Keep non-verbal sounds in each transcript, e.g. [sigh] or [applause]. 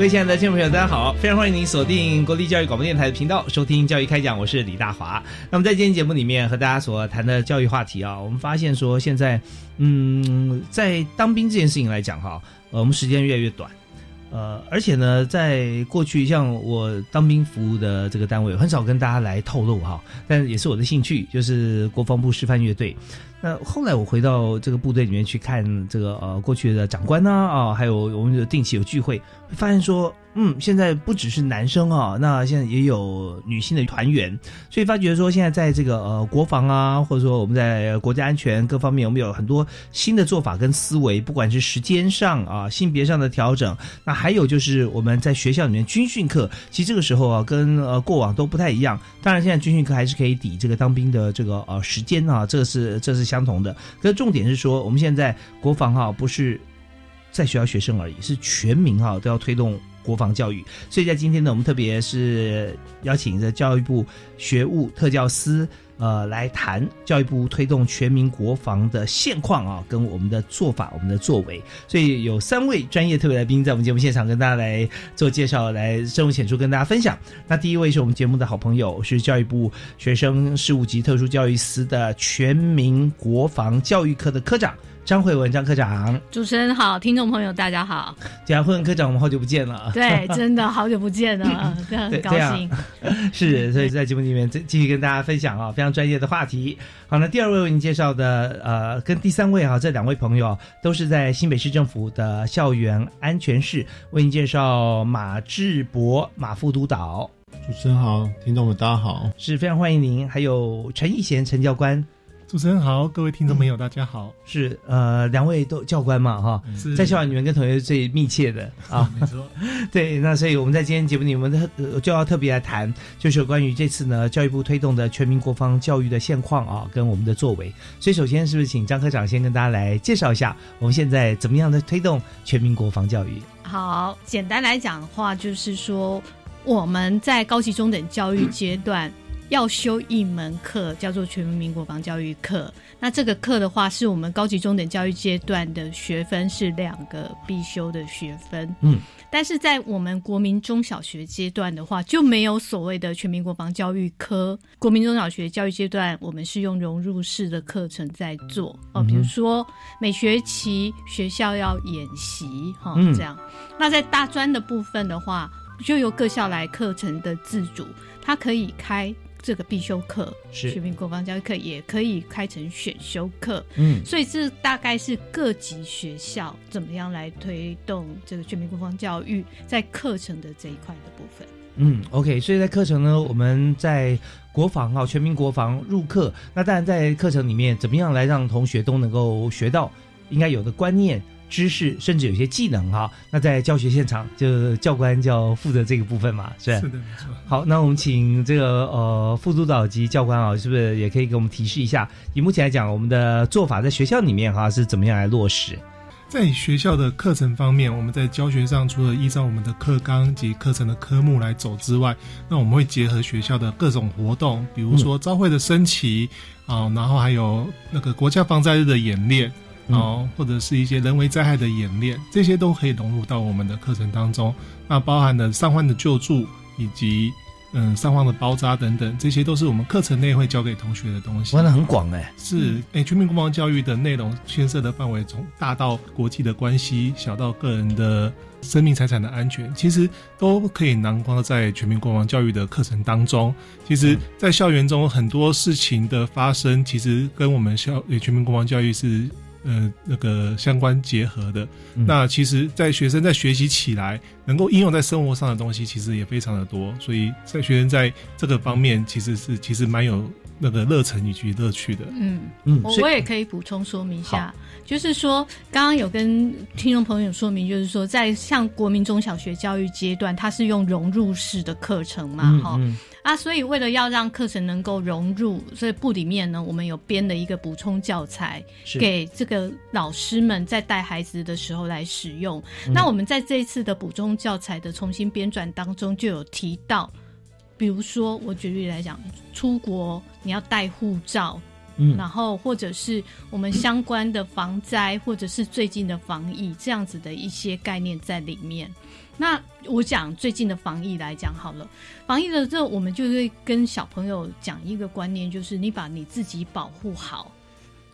各位亲爱的听众朋友，大家好！非常欢迎您锁定国立教育广播电台的频道，收听教育开讲，我是李大华。那么在今天节目里面和大家所谈的教育话题啊，我们发现说现在，嗯，在当兵这件事情来讲哈，呃，我们时间越来越短，呃，而且呢，在过去像我当兵服务的这个单位，很少跟大家来透露哈，但也是我的兴趣，就是国防部示范乐队。那后来我回到这个部队里面去看这个呃过去的长官呢啊，还有我们的定期有聚，会发现说。嗯，现在不只是男生啊，那现在也有女性的团员，所以发觉说现在在这个呃国防啊，或者说我们在国家安全各方面，我们有很多新的做法跟思维，不管是时间上啊、性别上的调整，那还有就是我们在学校里面军训课，其实这个时候啊，跟呃过往都不太一样。当然，现在军训课还是可以抵这个当兵的这个呃时间啊，这是这是相同的。可是重点是说，我们现在国防哈不是在学校学生而已，是全民哈都要推动。国防教育，所以在今天呢，我们特别是邀请着教育部学务特教司，呃，来谈教育部推动全民国防的现况啊，跟我们的做法、我们的作为。所以有三位专业特别来宾在我们节目现场跟大家来做介绍，来深入浅出跟大家分享。那第一位是我们节目的好朋友，是教育部学生事务及特殊教育司的全民国防教育科的科长。张慧文张科长，主持人好，听众朋友大家好。贾慧文科长，我们好久不见了。对，真的好久不见了，[laughs] 很高兴。是，所以在节目里面继继续跟大家分享啊，非常专业的话题。好，那第二位为您介绍的，呃，跟第三位啊，这两位朋友都是在新北市政府的校园安全室为您介绍马志博马副督导。主持人好，听众们大家好，是非常欢迎您。还有陈义贤陈教官。主持人好，各位听众朋友，大家好。是呃，两位都教官嘛，哈，在校园里面跟同学最密切的啊，没错。[laughs] 对，那所以我们在今天节目里，我们特就要特别来谈，就是关于这次呢，教育部推动的全民国防教育的现况啊，跟我们的作为。所以首先是不是请张科长先跟大家来介绍一下，我们现在怎么样的推动全民国防教育？好，简单来讲的话，就是说我们在高级中等教育阶段。要修一门课，叫做全民国防教育课。那这个课的话，是我们高级中等教育阶段的学分是两个必修的学分。嗯，但是在我们国民中小学阶段的话，就没有所谓的全民国防教育科。国民中小学教育阶段，我们是用融入式的课程在做哦，比如说每学期学校要演习哈，这样。那在大专的部分的话，就由各校来课程的自主，它可以开。这个必修课，全民国防教育课也可以开成选修课，嗯，所以这大概是各级学校怎么样来推动这个全民国防教育在课程的这一块的部分。嗯，OK，所以在课程呢，我们在国防啊，全民国防入课，那当然在课程里面怎么样来让同学都能够学到应该有的观念。知识甚至有些技能哈，那在教学现场就教官就要负责这个部分嘛，是是的，没错。好，那我们请这个呃副督导及教官啊，是不是也可以给我们提示一下？以目前来讲，我们的做法在学校里面哈是怎么样来落实？在学校的课程方面，我们在教学上除了依照我们的课纲及课程的科目来走之外，那我们会结合学校的各种活动，比如说朝会的升旗啊，然后还有那个国家防灾日的演练。哦，或者是一些人为灾害的演练，这些都可以融入到我们的课程当中。那包含了伤患的救助，以及嗯上方的包扎等等，这些都是我们课程内会教给同学的东西。玩的很广哎，是诶，全民国防教育的内容牵涉的范围从大到国际的关系，小到个人的生命财产的安全，其实都可以囊括在全民国防教育的课程当中。其实，在校园中很多事情的发生，其实跟我们校全民国防教育是。呃，那个相关结合的，那其实，在学生在学习起来，能够应用在生活上的东西，其实也非常的多。所以在学生在这个方面，其实是其实蛮有那个热忱以及乐趣的。嗯嗯，我我也可以补充说明一下，就是说，刚刚有跟听众朋友说明，就是说，在像国民中小学教育阶段，它是用融入式的课程嘛，哈。啊，所以为了要让课程能够融入，所以部里面呢，我们有编了一个补充教材，给这个老师们在带孩子的时候来使用。那我们在这一次的补充教材的重新编转当中，就有提到，比如说我举例来讲，出国你要带护照，嗯，然后或者是我们相关的防灾，或者是最近的防疫这样子的一些概念在里面。那我讲最近的防疫来讲好了，防疫的这我们就会跟小朋友讲一个观念，就是你把你自己保护好，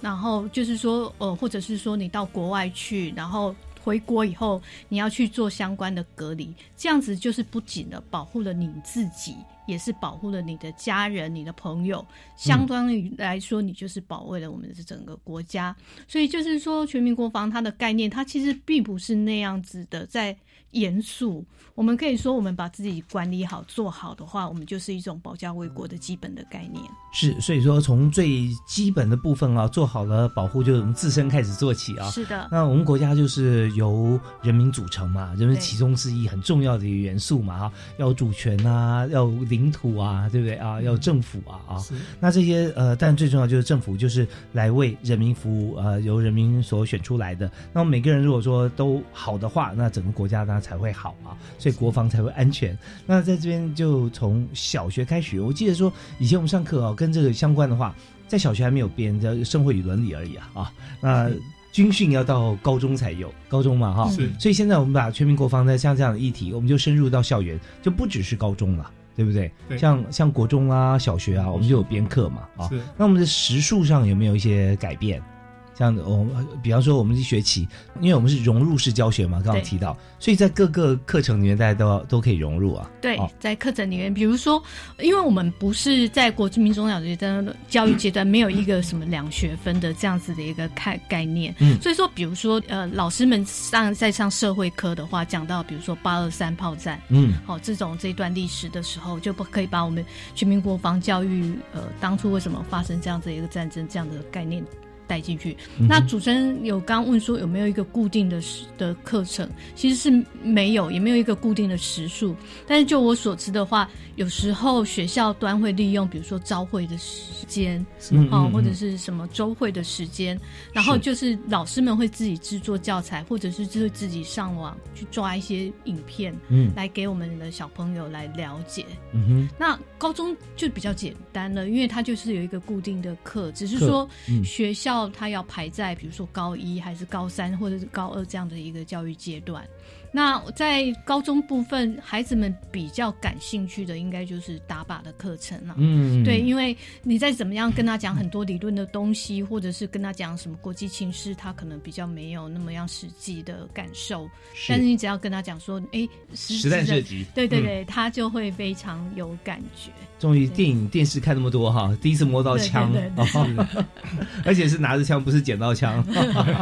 然后就是说，呃，或者是说你到国外去，然后回国以后你要去做相关的隔离，这样子就是不仅的保护了你自己，也是保护了你的家人、你的朋友，相当于来说，你就是保卫了我们的整个国家。所以就是说，全民国防它的概念，它其实并不是那样子的，在。严肃，我们可以说，我们把自己管理好、做好的话，我们就是一种保家卫国的基本的概念。是，所以说从最基本的部分啊，做好了保护，就从自身开始做起啊。是的。那我们国家就是由人民组成嘛，人民其中之一很重要的一个元素嘛，哈，要主权啊，要领土啊，对不对啊？要政府啊，啊。那这些呃，但最重要就是政府就是来为人民服务，呃，由人民所选出来的。那每个人如果说都好的话，那整个国家呢？才会好啊，所以国防才会安全。那在这边就从小学开始，我记得说以前我们上课啊，跟这个相关的话，在小学还没有编，叫生活与伦理而已啊啊。那军训要到高中才有，高中嘛哈。是。所以现在我们把全民国防的像这样的议题，我们就深入到校园，就不只是高中了，对不对？对。像像国中啊、小学啊，我们就有编课嘛啊。是。那我们的时数上有没有一些改变？像我们，比方说我们一学期，因为我们是融入式教学嘛，刚刚提到，所以在各个课程里面，大家都都可以融入啊。对，在课程里面，比如说，因为我们不是在国民中小学的教育阶段，没有一个什么两学分的这样子的一个概概念，嗯，所以说，比如说，呃，老师们上在上社会科的话，讲到比如说八二三炮战，嗯，好，这种这段历史的时候，就不可以把我们全民国防教育，呃，当初为什么发生这样子一个战争这样的概念。带进去。那主持人有刚问说有没有一个固定的时的课程，其实是没有，也没有一个固定的时数。但是就我所知的话，有时候学校端会利用，比如说朝会的时间，哦，或者是什么周会的时间，然后就是老师们会自己制作教材，或者是就是自己上网去抓一些影片，嗯，来给我们的小朋友来了解。嗯哼，那高中就比较简单了，因为它就是有一个固定的课，只是说学校。他要排在比如说高一还是高三或者是高二这样的一个教育阶段。那在高中部分，孩子们比较感兴趣的，应该就是打靶的课程了。嗯，对，因为你再怎么样跟他讲很多理论的东西，或者是跟他讲什么国际情势，他可能比较没有那么样实际的感受。但是你只要跟他讲说，哎，实战射击，对对对，他就会非常有感觉。终于电影电视看那么多哈，第一次摸到枪，[laughs] 而且是拿着枪，不是捡到枪。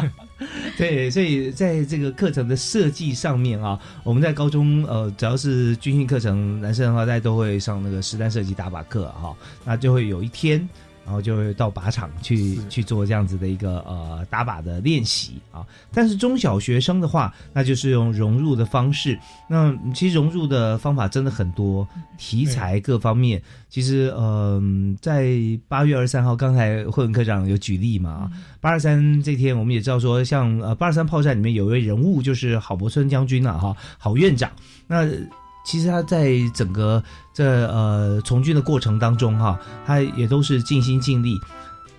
[laughs] 对，所以在这个课程的设计上面啊，我们在高中呃，只要是军训课程，男生的话大家都会上那个实弹射击打靶课哈，那就会有一天。然后就会到靶场去去做这样子的一个呃打靶的练习啊。但是中小学生的话，那就是用融入的方式。那其实融入的方法真的很多，题材各方面。其实呃，在八月二十三号，刚才慧文科长有举例嘛。八二三这天，我们也知道说，像呃八二三炮战里面有一位人物，就是郝柏村将军啊哈，郝院长。那其实他在整个这呃从军的过程当中哈，他也都是尽心尽力。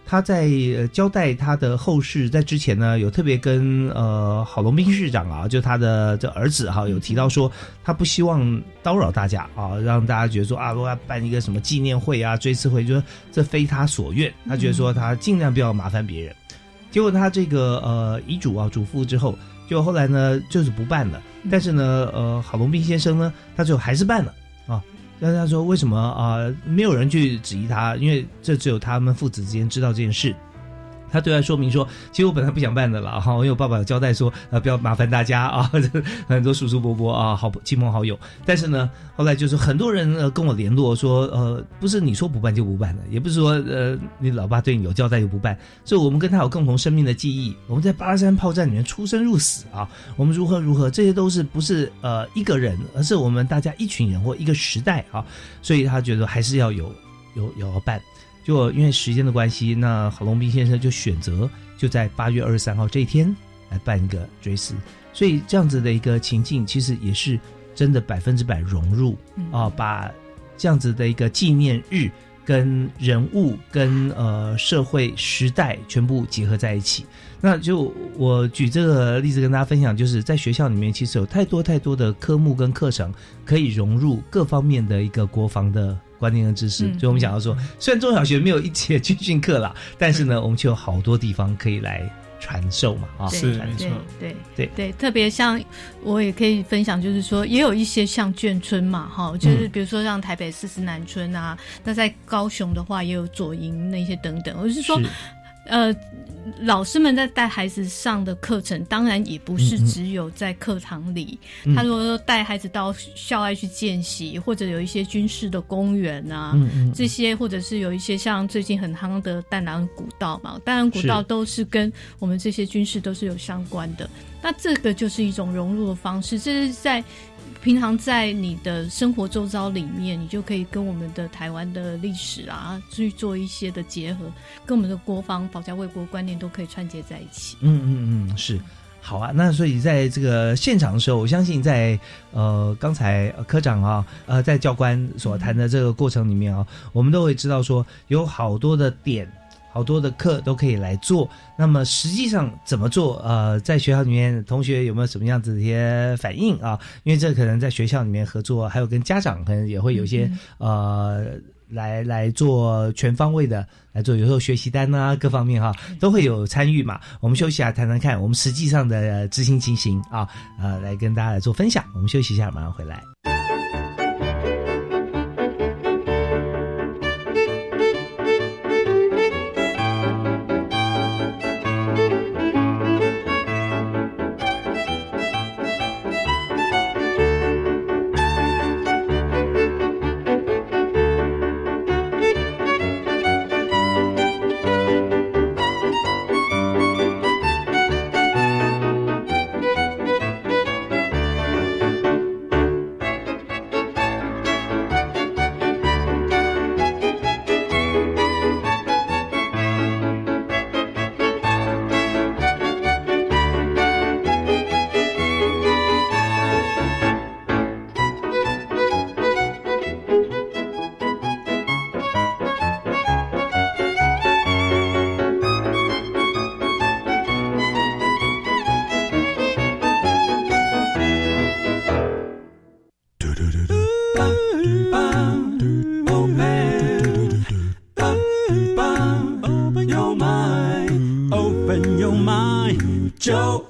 他在呃交代他的后事，在之前呢，有特别跟呃郝龙斌市长啊，就他的这儿子哈，有提到说，他不希望叨扰大家啊，让大家觉得说啊，如果要办一个什么纪念会啊、追思会，就说这非他所愿，他觉得说他尽量不要麻烦别人。结果他这个呃遗嘱啊嘱咐之后，就后来呢就是不办了，但是呢呃郝龙斌先生呢，他最后还是办了啊。但是他说为什么啊、没有人去质疑他，因为这只有他们父子之间知道这件事。他对外说明说，其实我本来不想办的啦，哈，因为我爸爸交代说，呃，不要麻烦大家啊，[laughs] 很多叔叔伯伯啊，好亲朋好友。但是呢，后来就是很多人跟我联络说，呃，不是你说不办就不办的，也不是说呃你老爸对你有交代就不办，所以我们跟他有共同生命的记忆，我们在八二三炮战里面出生入死啊，我们如何如何，这些都是不是呃一个人，而是我们大家一群人或一个时代啊，所以他觉得还是要有有有办。就因为时间的关系，那郝龙斌先生就选择就在八月二十三号这一天来办一个追思，所以这样子的一个情境，其实也是真的百分之百融入啊，把这样子的一个纪念日跟人物、跟呃社会时代全部结合在一起。那就我举这个例子跟大家分享，就是在学校里面，其实有太多太多的科目跟课程可以融入各方面的一个国防的。观念和知识，所以我们想要说，虽然中小学没有一节军训课啦，但是呢，我们却有好多地方可以来传授嘛，啊，是传授。没错，对。对对，特别像我也可以分享，就是说也有一些像眷村嘛，哈，就是比如说像台北四十南村啊，那在高雄的话也有左营那些等等，我是说，呃，老师们在带孩子上的课程，当然也不是只有在课堂里。嗯他如果说带孩子到校外去见习，或者有一些军事的公园啊，这些或者是有一些像最近很夯的淡蓝古道嘛，淡蓝古道都是跟我们这些军事都是有相关的。那这个就是一种融入的方式，这是在平常在你的生活周遭里面，你就可以跟我们的台湾的历史啊去做一些的结合，跟我们的国防保家卫国观念都可以串接在一起。嗯嗯嗯，是。好啊，那所以在这个现场的时候，我相信在呃刚才科长啊，呃在教官所谈的这个过程里面啊，我们都会知道说有好多的点，好多的课都可以来做。那么实际上怎么做？呃，在学校里面同学有没有什么样子的一些反应啊？因为这可能在学校里面合作，还有跟家长可能也会有一些、呃。来来做全方位的来做，有时候学习单啊，各方面哈、都会有参与嘛。我们休息一下，谈谈看我们实际上的呃执行情形啊，呃，来跟大家来做分享。我们休息一下，马上回来。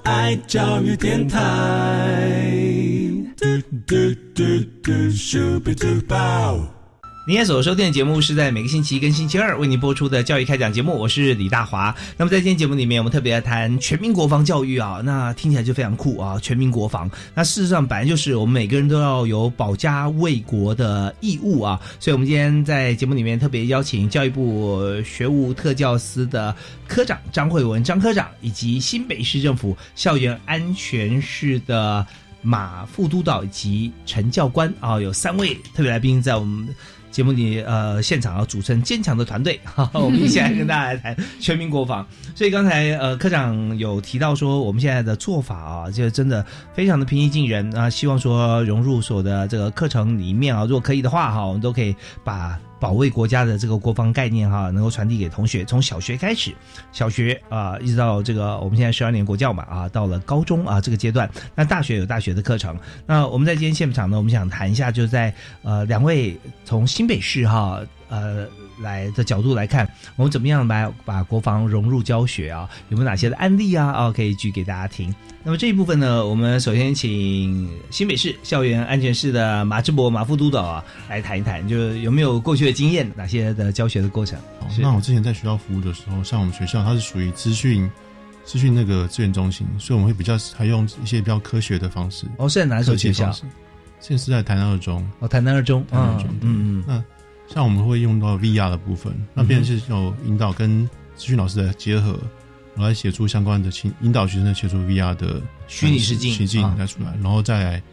爱教育电台。嘟嘟嘟嘟，Super Duper。您现在所收听的节目是在每个星期一跟星期二为您播出的教育开讲节目，我是李大华。那么在今天节目里面，我们特别来谈全民国防教育啊，那听起来就非常酷啊，全民国防。那事实上本来就是我们每个人都要有保家卫国的义务啊，所以我们今天在节目里面特别邀请教育部学务特教司的科长张慧文张科长，以及新北市政府校园安全室的马副督导以及陈教官啊，有三位特别来宾在我们。节目里，呃，现场啊组成坚强的团队，哈哈，我们一起来跟大家来谈全民国防。所以刚才呃科长有提到说，我们现在的做法啊，就真的非常的平易近人啊，希望说融入所有的这个课程里面啊，如果可以的话哈，我们都可以把。保卫国家的这个国防概念哈，能够传递给同学，从小学开始，小学啊、一直到这个我们现在十二年国教嘛啊，到了高中啊这个阶段，那大学有大学的课程。那我们在今天现场呢，我们想谈一下，就在呃两位从新北市哈呃来的角度来看，我们怎么样来把国防融入教学啊？有没有哪些的案例啊？啊，可以举给大家听。那么这一部分呢，我们首先请新北市校园安全室的马志博马副督导啊来谈一谈，就是有没有过去的经验，哪些的教学的过程？那我之前在学校服务的时候，像我们学校它是属于资讯资讯那个资源中心，所以我们会比较采用一些比较科学的方式。哦，是在哪一所学校？现在是在台南二中。哦，台南二中。台南二中嗯嗯那像我们会用到 VR 的部分，那边是有引导跟资讯老师的结合，来写出相关的引引导学生写出 VR 的虚拟实境实境啊。来出来，然后再来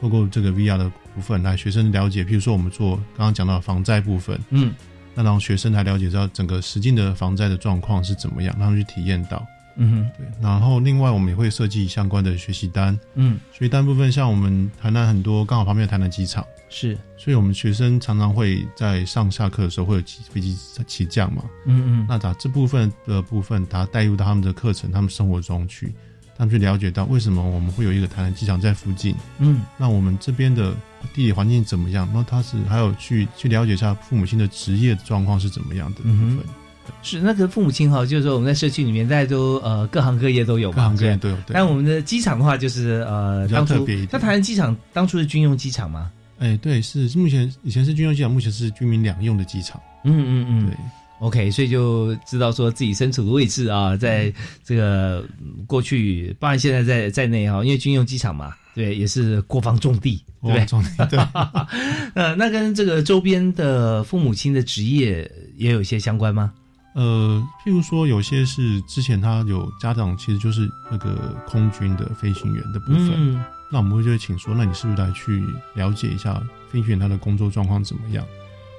透过这个 VR 的部分来学生了解，譬如说我们做刚刚讲到的防灾部分，嗯。那让学生来了解到整个实境的防灾的状况是怎么样，让他们去体验到。嗯哼。对，然后另外我们也会设计相关的学习单，嗯，学习单部分像我们台南很多刚好旁边有台南机场。是。所以我们学生常常会在上下课的时候会有起飞机起降嘛，嗯嗯。那把这部分的部分，把它带入到他们的课程、他们生活中去，他们去了解到为什么我们会有一个台南机场在附近，嗯。那我们这边的地理环境怎么样？那他是还有去去了解一下父母亲的职业状况是怎么样的部嗯分，是那个父母亲哈，就是说我们在社区里面，大家都呃各行各业都有嘛，各行各业都有。对但我们的机场的话，就是呃当初那台南机场当初是军用机场吗？哎，对，是目前以前是军用机场，目前是军民两用的机场。嗯嗯嗯对，OK，所以就知道说自己身处的位置啊，在这个嗯过去，包含现在在在内哈，因为军用机场嘛，对，也是国防重地，对不对？重地对，[laughs] 呃，那跟这个周边的父母亲的职业也有一些相关吗？呃，譬如说有些是之前他有家长其实就是那个空军的飞行员的部分，嗯那我们会就会请说，那你是不是来去了解一下飞行员他的工作状况怎么样？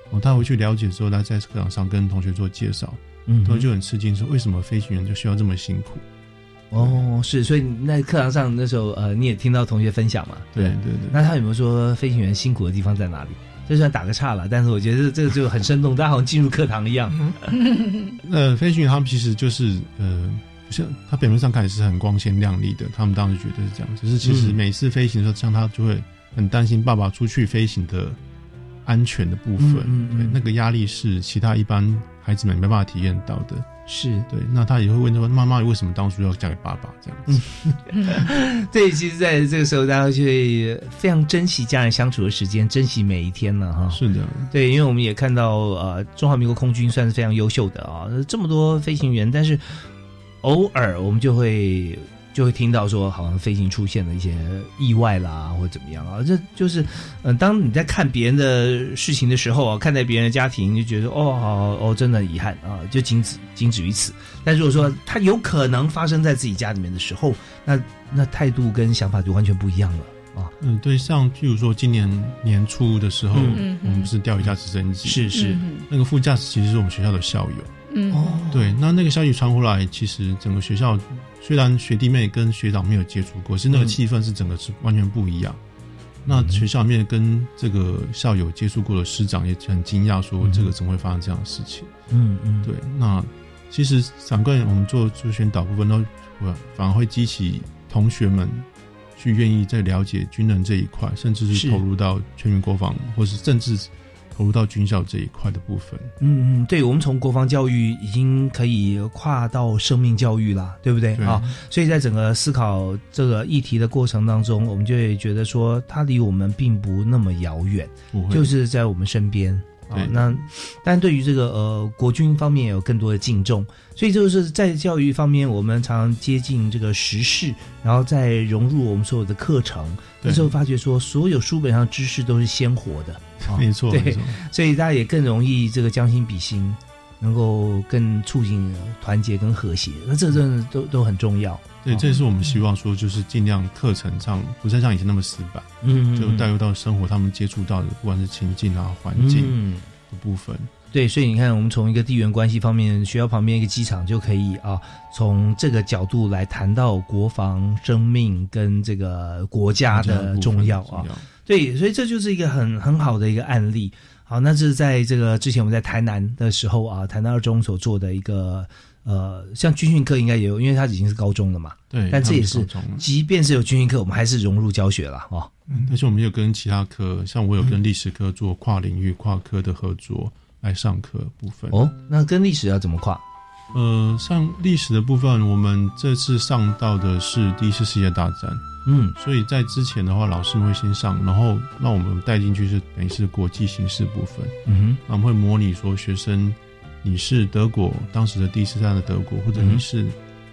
哦，他回去了解之后，他在课堂上跟同学做介绍，嗯同学就很吃惊，说为什么飞行员就需要这么辛苦？哦，是，所以那课堂上那时候呃，你也听到同学分享嘛？对对对，那他有没有说飞行员辛苦的地方在哪里？这算打个岔了，但是我觉得这个就很生动，大家好像进入课堂一样。[laughs] 那飞行员他们其实就是呃，不像他表面上看起来是很光鲜亮丽的，他们当时觉得是这样，只是其实嗯每次飞行的时候，像他就会很担心爸爸出去飞行的安全的部分，嗯嗯嗯对，那个压力是其他一般孩子们没办法体验到的。是对，那他也会问说，妈妈为什么当初要嫁给爸爸这样子？[laughs] 对，其实在这个时候，大家就会非常珍惜家人相处的时间，珍惜每一天了哈。是的，对，因为我们也看到，呃，中华民国空军算是非常优秀的啊，这么多飞行员，但是偶尔我们就会就会听到说，好像飞行出现了一些意外啦，或者怎么样啊，这就是，嗯、当你在看别人的事情的时候啊，看待别人的家庭，就觉得哦，好哦，真的很遗憾啊，就仅止仅止于此。但如果说它有可能发生在自己家里面的时候，那那态度跟想法就完全不一样了啊。嗯，对，像譬如说今年年初的时候，嗯。我们不是调一架直升机，是是，嗯那个副驾驶其实是我们学校的校友。嗯。哦，对，那那个消息传回来，其实整个学校虽然学弟妹跟学长没有接触过，是那个嗯气氛是整个是完全不一样。那学校里面跟这个校友接触过的师长也很惊讶，说嗯这个怎么会发生这样的事情？嗯嗯，对，那其实反观我们做做宣导部分，都反反而会激起同学们去愿意再了解军人这一块，甚至是是投入到全民国防，或是甚至投入到军校这一块的部分。嗯嗯，对，我们从国防教育已经可以跨到生命教育了，对不对对啊？所以在整个思考这个议题的过程当中，我们就会觉得说，它离我们并不那么遥远，就是在我们身边。啊对，那但对于这个呃国军方面有更多的敬重，所以就是在教育方面，我们常常接近这个时事，然后再融入我们所有的课程。那对时候发觉说，所有书本上知识都是鲜活的，啊没错，对。所以大家也更容易这个将心比心，能够更促进团结跟和谐。那这真的都都很重要。对，哦这也是我们希望说，就是尽量课程上不再像以前那么死板，嗯就带入到生活他们接触到的，不管是情境啊、环境嗯，的部分。对，所以你看，我们从一个地缘关系方面，学校旁边一个机场就可以啊，从这个角度来谈到国防、生命跟这个国家的重要啊。对，所以这就是一个很很好的一个案例好，那这是在这个之前我们在台南的时候啊，台南二中所做的一个呃，像军训课应该也有，因为它已经是高中了嘛。对，但这也是即便是有军训课，我们还是融入教学了哦。但是我们有跟其他科，像我有跟历史科做跨领域、跨科的合作来上课部分。哦，那跟历史要怎么跨？呃，像历史的部分，我们这次上到的是第一次世界大战，嗯所以在之前的话，老师们会先上，然后让我们带进去是等于是国际形势部分。嗯哼那我们会模拟说，学生你是德国当时的第一次战的德国，或者嗯你是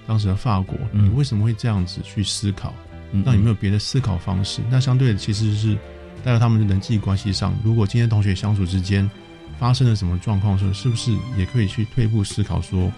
当时的法国，嗯你为什么会这样子去思考？哼，那有没有别的思考方式？那相对的其实是带到他们的人际关系上，如果今天同学相处之间发生了什么状况的时候，是不是也可以去退一步思考说，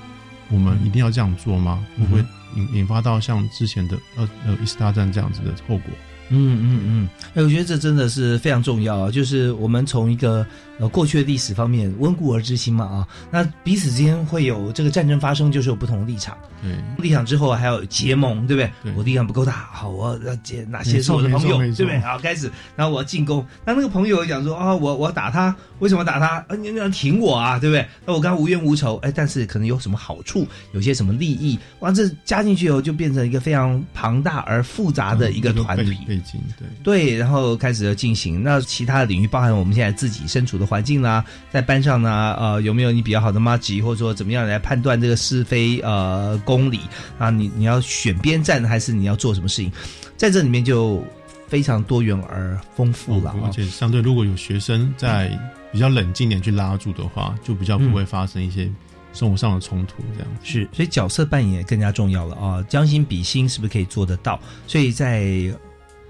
我们一定要这样做吗？会不会引引发到像之前的呃呃一次大战这样子的后果？嗯嗯嗯，哎，我觉得这真的是非常重要啊！就是我们从一个呃过去的历史方面温故而知新嘛啊，那彼此之间会有这个战争发生，就是有不同的立场。对，立场之后还有结盟，对不对？对我力量不够大，好，我要结哪些是我的朋友，对不对？好，开始，然后我要进攻。那那个朋友讲说啊、我我要打他，为什么打他？啊，你你要挺我啊，对不对？那我跟他无冤无仇，哎，但是可能有什么好处，有些什么利益，哇，这加进去以后就变成一个非常庞大而复杂的一个团体。背景，对。对，然后开始要进行。那其他的领域，包含我们现在自己身处的环境啦，在班上呢，呃，有没有你比较好的妈吉，或者说怎么样来判断这个是非呃公理啊？你你要选边站，还是你要做什么事情？在这里面就非常多元而丰富了啊。而且相对如果有学生在比较冷静点去拉住的话，就比较不会发生一些生活上的冲突这样子。是，所以角色扮演更加重要了啊！将心比心是不是可以做得到？所以在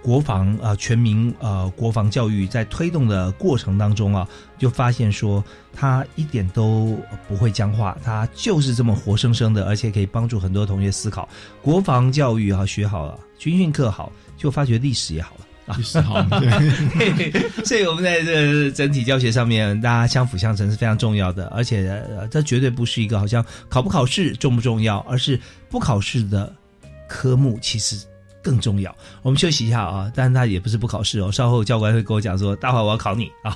国防啊、呃全民呃国防教育在推动的过程当中啊，就发现说它一点都不会僵化，它就是这么活生生的，而且可以帮助很多同学思考。国防教育啊学好了，军训课好，就发觉历史也好了。历史好，[laughs] 对，[laughs] 所以我们在这整体教学上面，大家相辅相成是非常重要的，而且呃，这绝对不是一个好像考不考试重不重要，而是不考试的科目其实更重要。我们休息一下啊，但是他也不是不考试哦，稍后教官会跟我讲说，待会儿我要考你啊。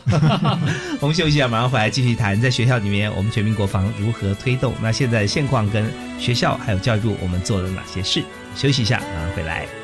[laughs] 我们休息一下，马上回来继续谈在学校里面我们全民国防如何推动。那现在现况跟学校还有教育部我们做了哪些事？休息一下，马上回来。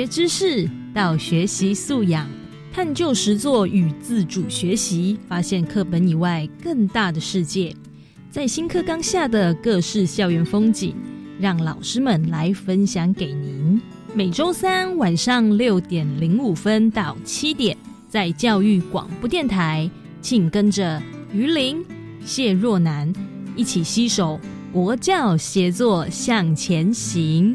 学知识到学习素养，探究实作与自主学习，发现课本以外更大的世界。在新课纲下的各式校园风景，让老师们来分享给您。每周三晚上六点零五分到七点，在教育广播电台，请跟着于林、谢若楠一起携手国教协作向前行。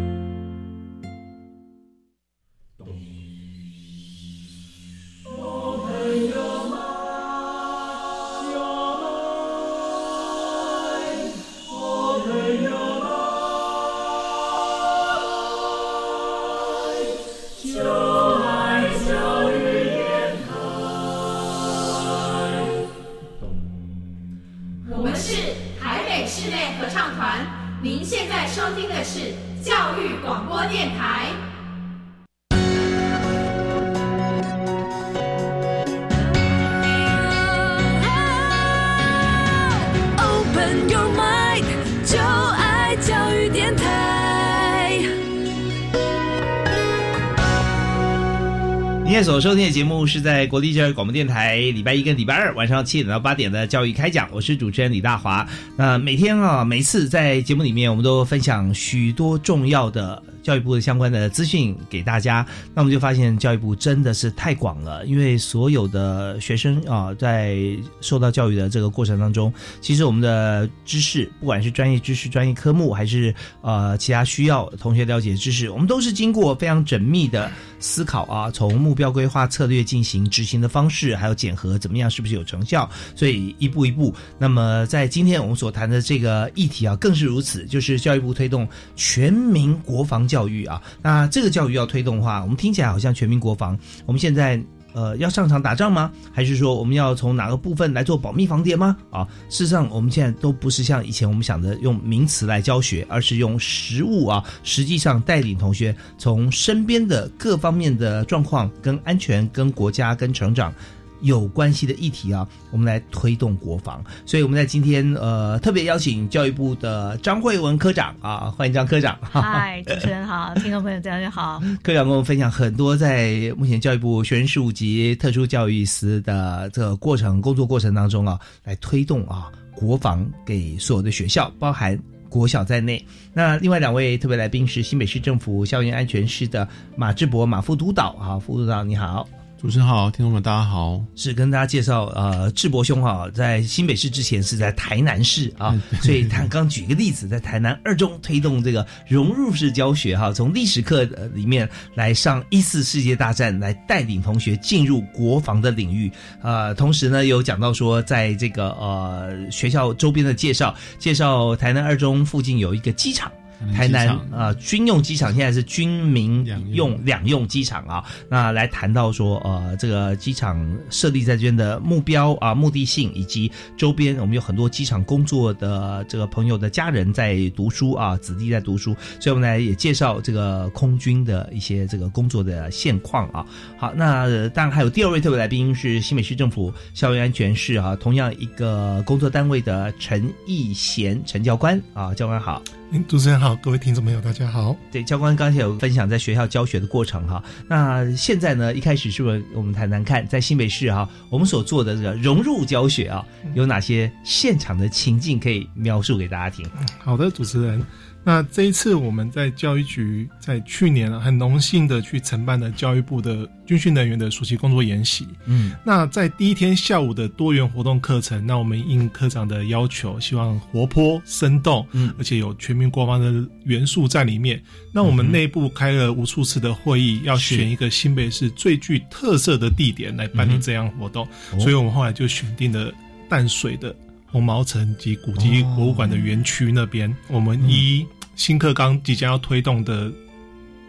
所收听的节目是在国立教育广播电台礼拜一跟礼拜二晚上七点到八点的教育开讲，我是主持人李大华。那每天啊，每次在节目里面，我们都分享许多重要的教育部的相关的资讯给大家。那我们就发现教育部真的是太广了，因为所有的学生啊，在受到教育的这个过程当中，其实我们的知识，不管是专业知识、专业科目，还是呃其他需要同学了解的知识，我们都是经过非常缜密的思考啊，从目标规划、策略进行执行的方式，还有检核怎么样，是不是有成效？所以一步一步。那么在今天我们所谈的这个议题啊，更是如此，就是教育部推动全民国防教育啊。那这个教育要推动的话，我们听起来好像全民国防，我们现在。呃，要上场打仗吗？还是说我们要从哪个部分来做保密防谍吗？啊，事实上我们现在都不是像以前我们想的用名词来教学，而是用实物啊，实际上带领同学从身边的各方面的状况、跟安全、跟国家、跟成长。有关系的议题啊，我们来推动国防。所以我们在今天呃特别邀请教育部的张慧文科长啊，欢迎张科长。嗨，主持人好，[laughs] 听众朋友大家好。科长跟我们分享很多在目前教育部学生事务及特殊教育司的这个过程工作过程当中啊，来推动啊国防给所有的学校，包含。国小在内，那另外两位特别来宾是新北市政府校园安全室的马志博马副督导啊，副督导你好。主持人好，听众们大家好。是跟大家介绍，呃，智博兄哈，在新北市之前是在台南市啊，所以他刚举一个例子，在台南二中推动这个融入式教学哈，从历史课里面来上一次世界大战，来带领同学进入国防的领域。呃，同时呢，有讲到说，在这个呃学校周边的介绍，介绍台南二中附近有一个机场。台南啊、呃，军用机场现在是军民用两用机场啊。那来谈到说，呃，这个机场设立在这边的目标啊、目的性，以及周边我们有很多机场工作的这个朋友的家人在读书啊，子弟在读书，所以我们来也介绍这个空军的一些这个工作的现况啊。好，那、呃、当然还有第二位特别来宾是新北市政府校园安全室啊，同样一个工作单位的陈义贤陈教官啊，教官好。嗯主持人好，各位听众朋友，大家好。对，教官刚才有分享在学校教学的过程哈。那现在呢，一开始是不是我们谈谈看，在新北市哈，我们所做的这个融入教学啊，有哪些现场的情境可以描述给大家听？好的，主持人。那这一次我们在教育局在去年啊很荣幸的去承办了教育部的军训人员的暑期工作研习。嗯，那在第一天下午的多元活动课程，那我们应科长的要求，希望活泼生动，嗯，而且有全民国防的元素在里面。那我们内部开了无数次的会议，要选一个新北市最具特色的地点来办理这样活动，哦所以我们后来就选定了淡水的红毛城及古迹博物馆的园区那边，我们依新课纲即将要推动的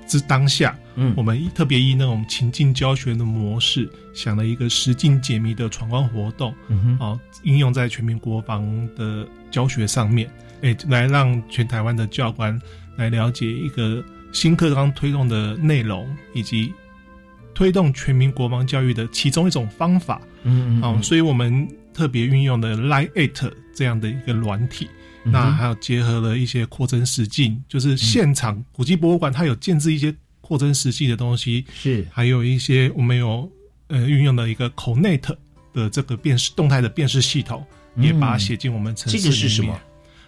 之当下，嗯我们特别依那种情境教学的模式，想了一个实境解谜的闯关活动，嗯哼哦，应用在全民国防的教学上面，哎，来让全台湾的教官来了解一个新课纲推动的内容，以及推动全民国防教育的其中一种方法。嗯哦，所以我们特别运用的 Line Eight 这样的一个软体，嗯那还有结合了一些扩增实境，就是现场古迹博物馆它有建置一些扩增实际的东西，是。还有一些我们有呃运用的一个 Connect 的这个辨识动态的辨识系统，嗯。也把它写进我们城市这个是什里面么？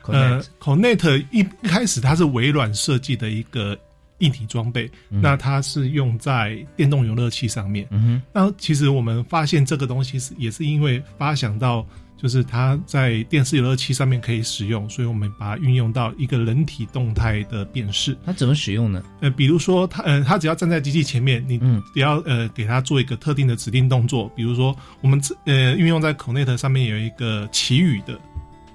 呃，Connect 一一开始它是微软设计的一个硬体装备，嗯那它是用在电动游乐器上面。嗯哼，那其实我们发现这个东西是也是因为发想到，就是它在电视游乐器上面可以使用，所以我们把它运用到一个人体动态的辨识。它怎么使用呢？呃，比如说它呃，它只要站在机器前面，你嗯只要呃给它做一个特定的指定动作，比如说我们这呃运用在 Connect 上面有一个祈雨的。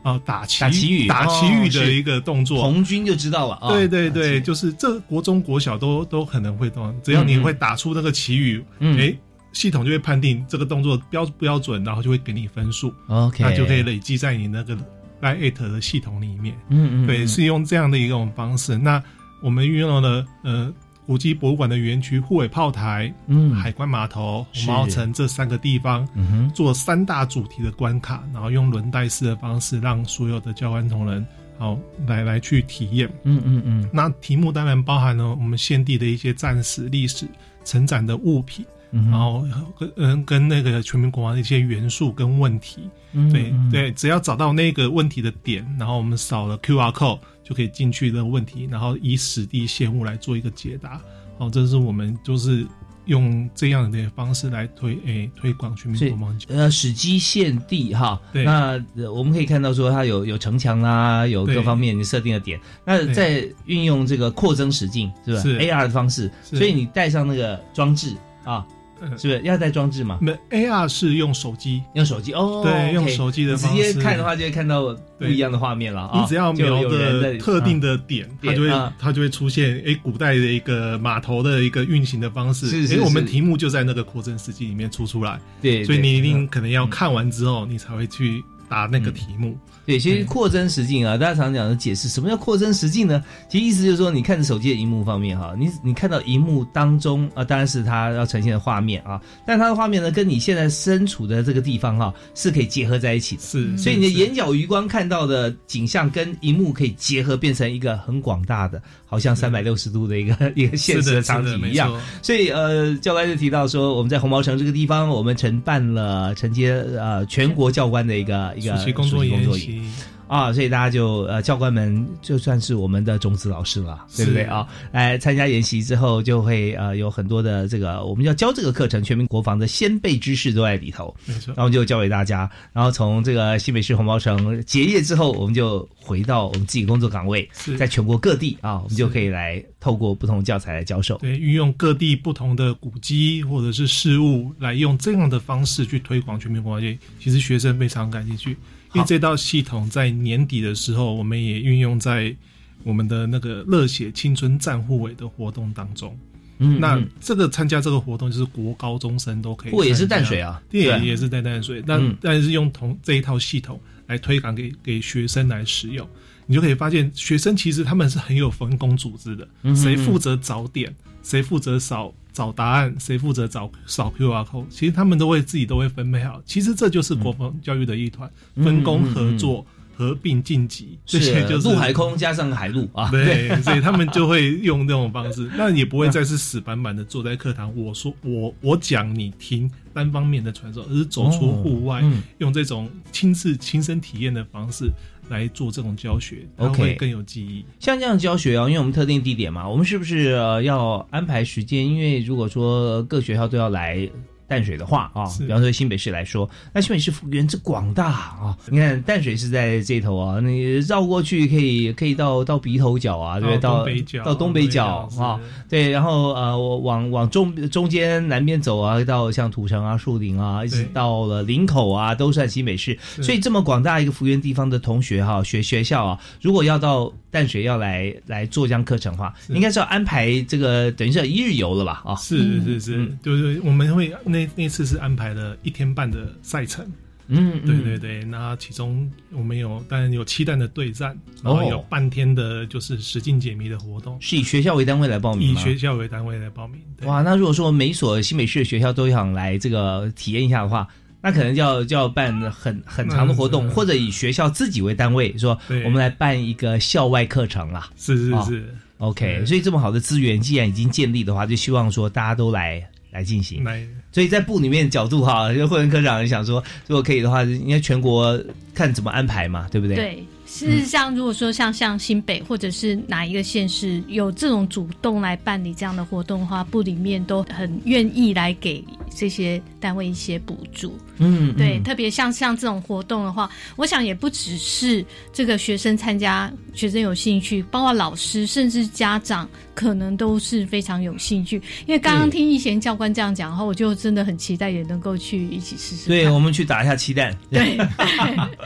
啊、打旗打旗语打旗语的一个动作，红军就知道了啊。对对对，就是这国中国小都都可能会动，只要你会打出那个旗语，嗯哎、系统就会判定这个动作标不标准，然后就会给你分数 OK 那就可以累积在你那个 Eight 的系统里面。嗯嗯对，嗯是用这样的一种方式。那我们运用了呃古迹博物馆的园区、护卫炮台、嗯。海关码头、是。红毛城这三个地方，嗯哼。做三大主题的关卡，然后用轮带式的方式，让所有的教官同仁好来来去体验。嗯嗯嗯，那题目当然包含了我们现地的一些战史、历史、成长的物品，嗯然后跟嗯跟那个全民国防的一些元素跟问题。嗯对嗯。对，只要找到那个问题的点，然后我们扫了 QR code 就可以进去的问题，然后以史地现物来做一个解答。哦，这是我们就是用这样的方式来推诶、推广全民国防教。呃，史基现地哈，对那呃我们可以看到说它有有城墙啦，有各方面你设定的点。那在运用这个扩增实境是吧是？AR 的方式，所以你带上那个装置啊，嗯是不是要带装置嘛？没 AR 是用手机，用手机哦，对用手机的你方式直接看的话，就会看到不一样的画面了啊。你只要就瞄的特定的啊点，它就会、啊它就会出现哎、古代的一个码头的一个运行的方式。是是诶我们题目就在那个扩增实际里面出出来。对对所以你一定可能要看完之后，你才会去答那个题目。对，其实扩增实境啊，大家常讲的解释，什么叫扩增实境呢？其实意思就是说，你看着手机的荧幕方面哈，你你看到荧幕当中啊，当然是它要呈现的画面啊，但它的画面呢，跟你现在身处的这个地方哈，是可以结合在一起的。是所以你的眼角余光看到的景象跟荧幕可以结合，变成一个很广大的，好像三百六十度的一个 [laughs] 一个现实的场景一样。所以呃，教官就提到说，我们在红毛城这个地方，我们承办了承接呃全国教官的一个一个暑期工作暑期。习，啊，所以大家就呃教官们就算是我们的种子老师了，对不对啊？来参加演习之后，就会呃有很多的这个我们要教这个课程，全民国防的先辈知识都在里头，没错然后就教给大家。然后从这个新北市红毛城结业之后，我们就回到我们自己工作岗位，是在全国各地啊，我们就可以来透过不同教材来教授。对，运用各地不同的古迹或者是事物，来用这样的方式去推广全民国防教育，其实学生非常感兴趣。因为这套系统在年底的时候，我们也运用在我们的那个热血青春战护委的活动当中。那嗯。那这个参加这个活动就是国高中生都可以不也是淡水啊。对，也是在淡水，但、嗯。但是用同这一套系统来推广给给学生来使用，你就可以发现学生其实他们是很有分工组织的，谁负责早点，谁负责扫找答案，谁负责找扫 QR code，其实他们都会自己都会分配好。其实这就是国防教育的一团，嗯分工合作。合并晋级，这些就是陆海空加上海陆啊，对，[laughs] 所以他们就会用这种方式，[laughs] 那也不会再是死板板的坐在课堂，我说我我讲你听，单方面的传授，而是走出户外，哦嗯用这种亲自亲身体验的方式来做这种教学，它 OK 会更有记忆。像这样教学啊，因为我们特定地点嘛，我们是不是、呃、要安排时间？因为如果说各学校都要来淡水的话啊，是比方说新北市来说，那新北市幅员之广大啊，你看淡水是在这头啊，你绕过去可以可以到到鼻头角啊，对？到到东北角啊，对，然后呃，我往往中中间南边走啊，到像土城啊、树林啊，一直到了林口啊，都算新北市。所以这么广大一个幅员地方的同学哈、学学校啊，如果要到淡水要来来做这样课程的话，应该是要安排这个等于是一日游了吧？啊，是是是，就是我们会那那那次是安排了一天半的赛程。嗯，对嗯对对，那其中我们有当然有七弹的对战，然后哦有半天的就是实境解谜的活动，是以学校为单位来报名以？学校为单位来报名。哇，那如果说每所新北市的学校都想来这个体验一下的话，那可能就要就要办很很长的活动，嗯或者以学校自己为单位，说对我们来办一个校外课程啦。是是哦是，OK，所以这么好的资源既然已经建立的话，就希望说大家都来来进行。所以在部里面的角度哈，就慧文科长想说，如果可以的话，应该全国看怎么安排嘛，对不对？对，事实上，如果说像像新北或者是哪一个县市有这种主动来办理这样的活动的话，部里面都很愿意来给这些单位一些补助。嗯，对，嗯特别像像这种活动的话，我想也不只是这个学生参加，学生有兴趣，包括老师甚至家长可能都是非常有兴趣。因为刚刚听易贤教官这样讲的话，我就真的很期待也能够去一起试试。对，我们去打一下鸡蛋。对，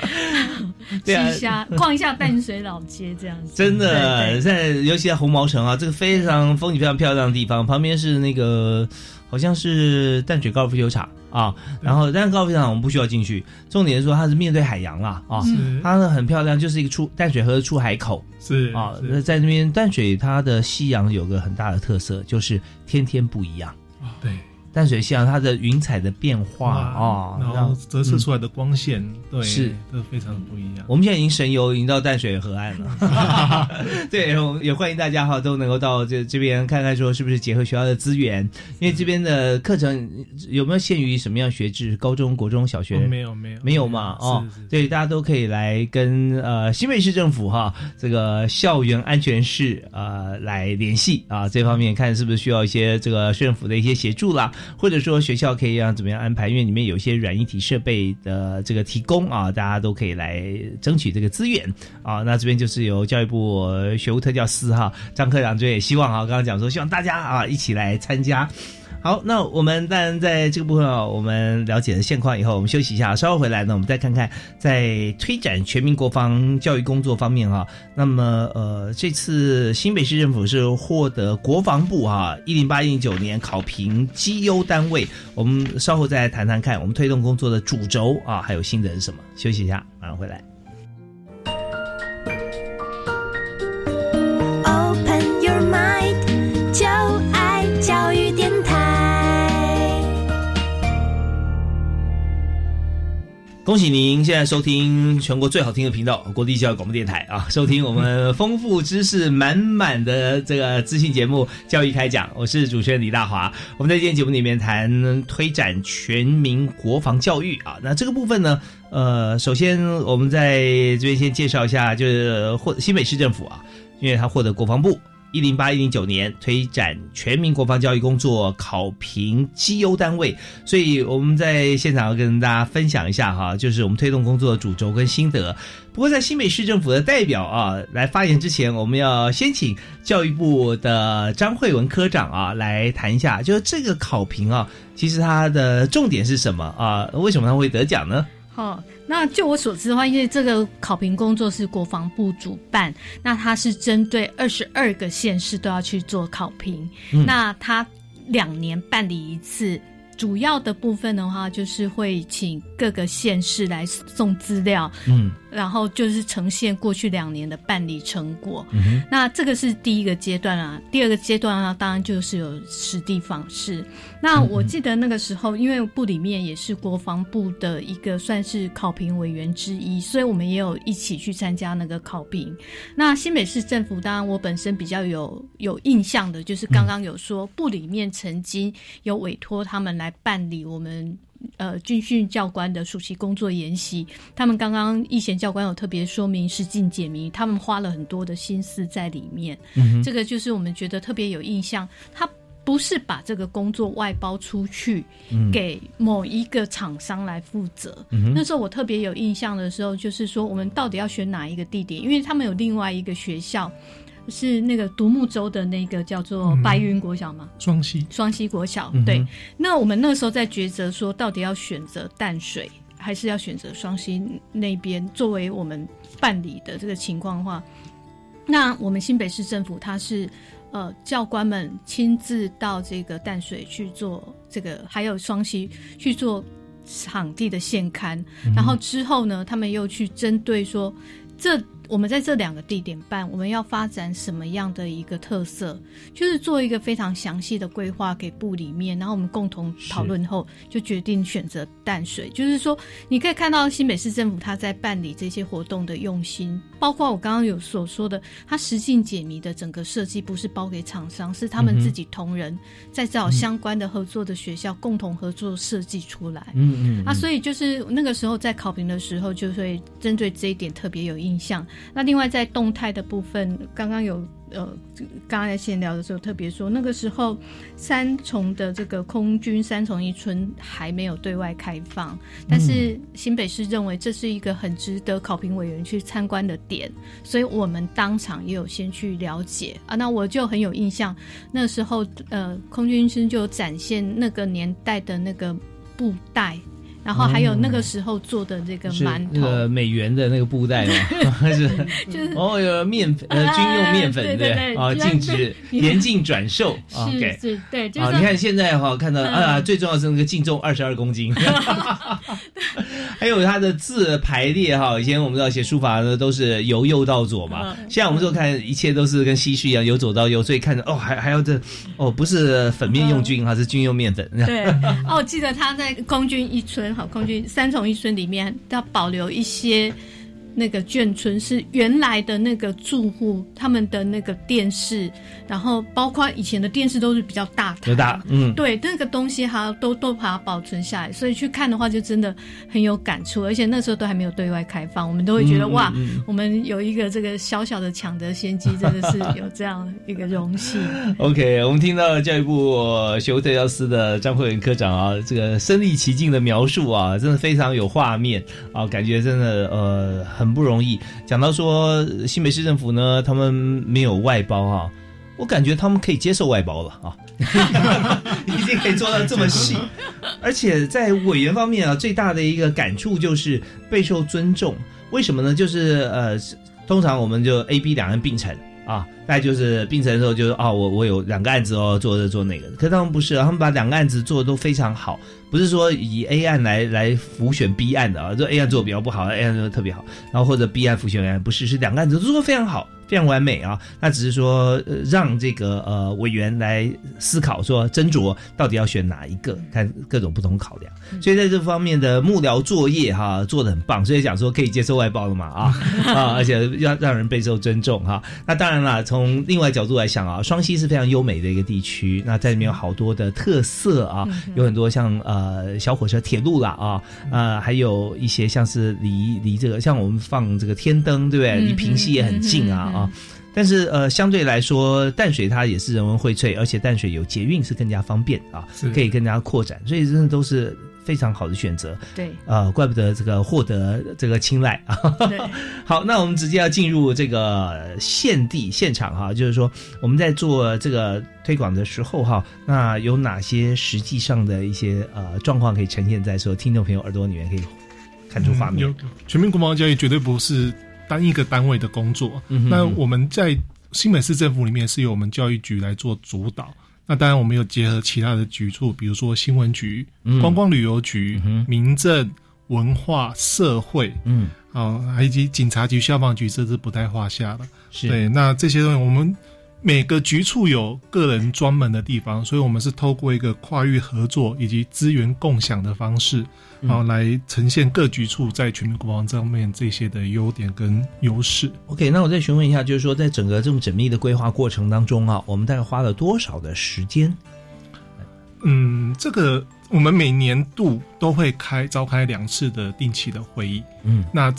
[laughs] 对啊 [laughs] 逛一下淡水老街这样子。真的，在尤其在红毛城啊，这个非常风景非常漂亮的地方，旁边是那个好像是淡水高尔夫球场啊，然后但是高尔夫球场我们不需要进去，重点是说它是面对海洋啦啊是，它呢很漂亮，就是一个出淡水河的出海口是啊，是。在那边淡水它的夕阳有个很大的特色，就是天天不一样。对，淡水夕阳它的云彩的变化啊，然后折射出来的光线，对，是都非常不一样。我们现在已经神游，已经到淡水河岸了。[laughs] 对，我们也欢迎大家哈都能够到这这边看看，说是不是结合学校的资源，因为这边的课程有没有限于什么样学制？高中国中小学、哦没有没有没有嘛？哦是是，对，大家都可以来跟呃新北市政府哈这个校园安全室呃来联系啊，这方面看是不是需要一些这个市政府的一些协助啦，或者说学校可以让怎么样安排，因为里面有一些软硬体设备的这个提供啊，大家都可以来争取这个资源啊。那这边就是由教育部学务特教司哈张科长这也希望啊，刚刚讲说希望大家啊一起来参加。好，那我们当然在这个部分啊，我们了解了现况以后，我们休息一下，稍后回来呢，我们再看看在推展全民国防教育工作方面哈、那么呃，这次新北市政府是获得国防部哈一零八一九年考评绩优单位，我们稍后再谈谈看我们推动工作的主轴啊，还有新的是什么？休息一下，马上回来。恭喜您现在收听全国最好听的频道——国立教育广播电台啊！收听我们丰富知识满满的这个资讯节目《教育开讲》，我是主持人李大华。我们在今天节目里面谈推展全民国防教育啊，那这个部分呢，呃，首先我们在这边先介绍一下，就是获新北市政府啊，因为他获得国防部。一零八一零九年推展全民国防教育工作考评绩优单位，所以我们在现场要跟大家分享一下哈，就是我们推动工作的主轴跟心得。不过在新北市政府的代表啊来发言之前，我们要先请教育部的张慧文科长啊来谈一下，就是这个考评啊，其实它的重点是什么啊？为什么它会得奖呢？好、那就我所知的话，因为这个考评工作是国防部主办，那它是针对二十二个县市都要去做考评，嗯那它两年办理一次。主要的部分的话，就是会请各个县市来送资料，嗯，然后就是呈现过去两年的办理成果。嗯那这个是第一个阶段啊，第二个阶段呢，当然就是有实地访视。那我记得那个时候，因为部里面也是国防部的一个算是考评委员之一，所以我们也有一起去参加那个考评。那新北市政府，当然我本身比较有有印象的，就是刚刚有说部里面曾经有委托他们来办理我们。呃，军训教官的暑期工作研习，他们刚刚易贤教官有特别说明实境解谜，他们花了很多的心思在里面。嗯这个就是我们觉得特别有印象。他不是把这个工作外包出去，嗯给某一个厂商来负责。嗯那时候我特别有印象的时候，就是说我们到底要选哪一个地点，因为他们有另外一个学校。是那个独木舟的那个叫做嗯白云国小吗？双溪双溪国小，对。那我们那时候在抉择说，到底要选择淡水，还是要选择双溪那边作为我们办理的这个情况的话，那我们新北市政府它是呃教官们亲自到这个淡水去做这个，还有双溪去做场地的现刊，嗯然后之后呢，他们又去针对说这。我们在这两个地点办，我们要发展什么样的一个特色？就是做一个非常详细的规划给部里面，然后我们共同讨论后，就决定选择淡水。就是说，你可以看到新北市政府他在办理这些活动的用心，包括我刚刚有所说的，他实境解谜的整个设计不是包给厂商，是他们自己同仁在找相关的合作的学校共同合作设计出来。嗯嗯啊，所以就是那个时候在考评的时候，就会针对这一点特别有印象。那另外在动态的部分，刚刚有呃，刚刚在闲聊的时候特别说，那个时候三重的这个空军三重一村还没有对外开放，但是新北市认为这是一个很值得考评委员去参观的点，所以我们当场也有先去了解啊。那我就很有印象，那时候呃，空军师就有展现那个年代的那个布袋。然后还有那个时候做的这个是馒头，那个美元的那个布袋吗？[laughs] 是。就是哦，有面粉呃，军用面粉对对对啊，禁止严禁转售 [laughs] 啊。对，就是啊，你看现在哈，看到嗯。啊，最重要是那个净重二十二公斤，[laughs] 还有它的字排列哈。以前我们知道写书法呢都是由右到左嘛，嗯。现在我们就看一切都是跟西式一样，由左到右，所以看着哦，还还要这哦，不是粉面用军哈，是军用面粉。对，哦，记得他在空军一村，好，空军三重一村里面，要保留一些那个眷村是原来的那个住户他们的那个电视，然后包括以前的电视都是比较大台。有大嗯。对，那个东西哈都都把它保存下来，所以去看的话就真的很有感触，而且那时候都还没有对外开放，我们都会觉得、哇嗯，我们有一个这个小小的抢得先机，真的是有这样一个荣幸。[laughs] OK，我们听到教育部呃学务特教司的张慧文科长啊，这个身临其境的描述啊，真的非常有画面啊，感觉真的呃很不容易。讲到说呃新北市政府呢，他们没有外包啊，我感觉他们可以接受外包了啊，[laughs] 已经可以做到这么细，而且在委员方面啊，最大的一个感触就是备受尊重。为什么呢？就是呃，通常我们就 A、B 两人并成啊，大概就是病程的时候就是哦，我我有两个案子哦，做这做那个。可是他们不是啊，他们把两个案子做的都非常好，不是说以 A 案来来浮选 B 案的啊，就 A 案做的比较不好，A 案做的特别好，然后或者 B 案浮选 A 案，不是，是两个案子都做的非常好。非常完美啊！那只是说、呃、让这个呃委员来思考说斟酌到底要选哪一个，看各种不同考量。所以在这方面的幕僚作业哈做的很棒，所以讲说可以接受外包了嘛啊啊，而且要让人备受尊重哈。那当然了，从另外角度来想啊，双溪是非常优美的一个地区，那在里面有好多的特色啊，有很多像呃小火车、铁路啦啊，呃还有一些像是离离这个像我们放这个天灯对不对？离平溪也很近啊啊。但是呃，相对来说，淡水它也是人文荟萃，而且淡水有捷运是更加方便啊，可以更加扩展，所以真的都是非常好的选择。对，呃，怪不得这个获得这个青睐啊。对，[laughs] 好，那我们直接要进入这个现地现场哈，就是说我们在做这个推广的时候哈，那有哪些实际上的一些呃状况可以呈现在说听众朋友耳朵里面可以看出画面？嗯有全民国防教育绝对不是单一个单位的工作。嗯哼那我们在新北市政府里面是由我们教育局来做主导。那当然，我们有结合其他的局处，比如说新闻局、嗯。观光旅游局、民政、文化、社会，嗯，啊，以及警察局、消防局，这是不在话下的。是。对，那这些东西我们每个局处有个人专门的地方，所以我们是透过一个跨域合作以及资源共享的方式，嗯啊、来呈现各局处在全民国防上面这些的优点跟优势。OK，那我再询问一下，就是说在整个这么缜密的规划过程当中啊，我们大概花了多少的时间？嗯，这个我们每年度都会开召开两次的定期的会议。嗯，那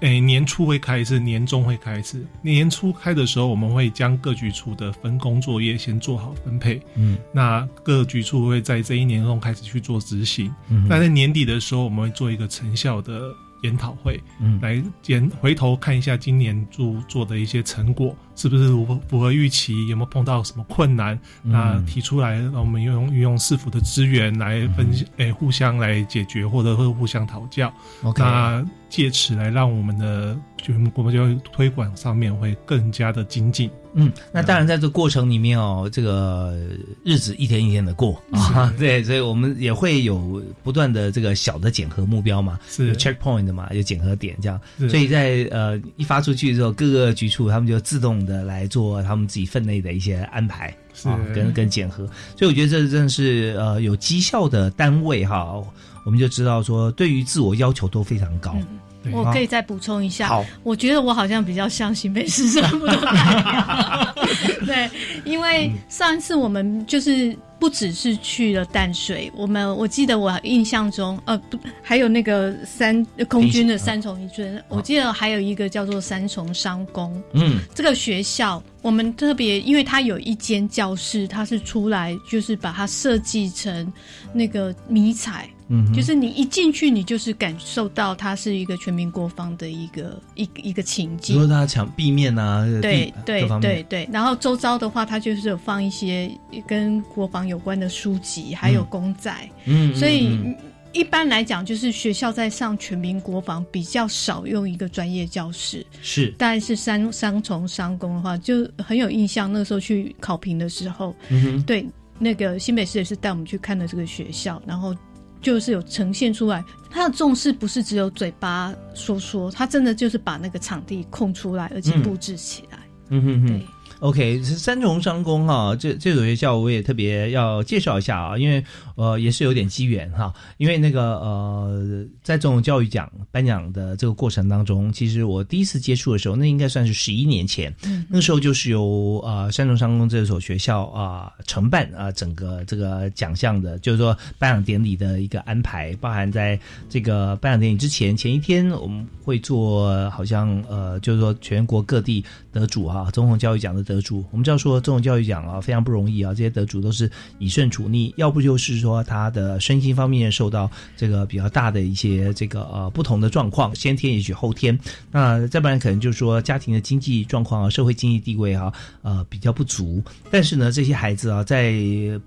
诶、年初会开一次，年终会开一次。年初开的时候，我们会将各局处的分工作业先做好分配。嗯，那各局处会在这一年中开始去做执行。嗯哼那在年底的时候，我们会做一个成效的研讨会，嗯来检回头看一下今年做做的一些成果是不是符符合预期，有没有碰到什么困难？嗯那提出来，那我们用运用市府的资源来分析，诶、互相来解决，或者会互相讨教。那借此来让我们的全国民教育推广上面会更加的精进。嗯，那当然，在这个过程里面哦，这个日子一天一天的过。啊，[laughs] 对，所以我们也会有不断的这个小的检核目标嘛，是。有 checkpoint 嘛，有检核点这样，所以在呃一发出去之后，各个局处他们就自动的来做他们自己分内的一些安排啊，是跟跟检核，所以我觉得这真的是呃有绩效的单位哈，我们就知道说对于自我要求都非常高。对我可以再补充一下，好，我觉得我好像比较像新北市政府的代表，[laughs] 对，因为上一次我们就是不只是去了淡水，我们我记得我印象中，呃，不，还有那个三空军的三重一村，我记得还有一个叫做三重商工，嗯，这个学校我们特别，因为它有一间教室，它是出来就是把它设计成那个迷彩。嗯就是你一进去，你就是感受到它是一个全民国防的一个一一个情境。比如说它墙壁面啊，对对对对，然后周遭的话，它就是有放一些跟国防有关的书籍，还有公仔。嗯嗯所以嗯一般来讲，就是学校在上全民国防比较少用一个专业教室。是但是三三重商工的话，就很有印象。那时候去考评的时候，嗯哼对那个新北市也是带我们去看了这个学校，然后就是有呈现出来，他的重视不是只有嘴巴说说，他真的就是把那个场地空出来，而且嗯布置起来。嗯哼哼。OK，是三重商工哈，这这所学校我也特别要介绍一下啊，因为呃也是有点机缘哈，因为那个呃在这种教育奖颁奖的这个过程当中，其实我第一次接触的时候，那应该算是十一年前，嗯那时候就是由呃三重商工这所学校啊、承办啊、整个这个奖项的，就是说颁奖典礼的一个安排，包含在这个颁奖典礼之前前一天，我们会做好像呃就是说全国各地得主哈、中红教育奖的得主，我们知道说中红教育奖啊非常不容易啊，这些得主都是以顺处逆，要不就是说他的身心方面受到这个比较大的一些这个呃不同的状况，先天也许后天，那再不然可能就是说家庭的经济状况啊、社会经济地位啊呃比较不足，但是呢这些孩子啊在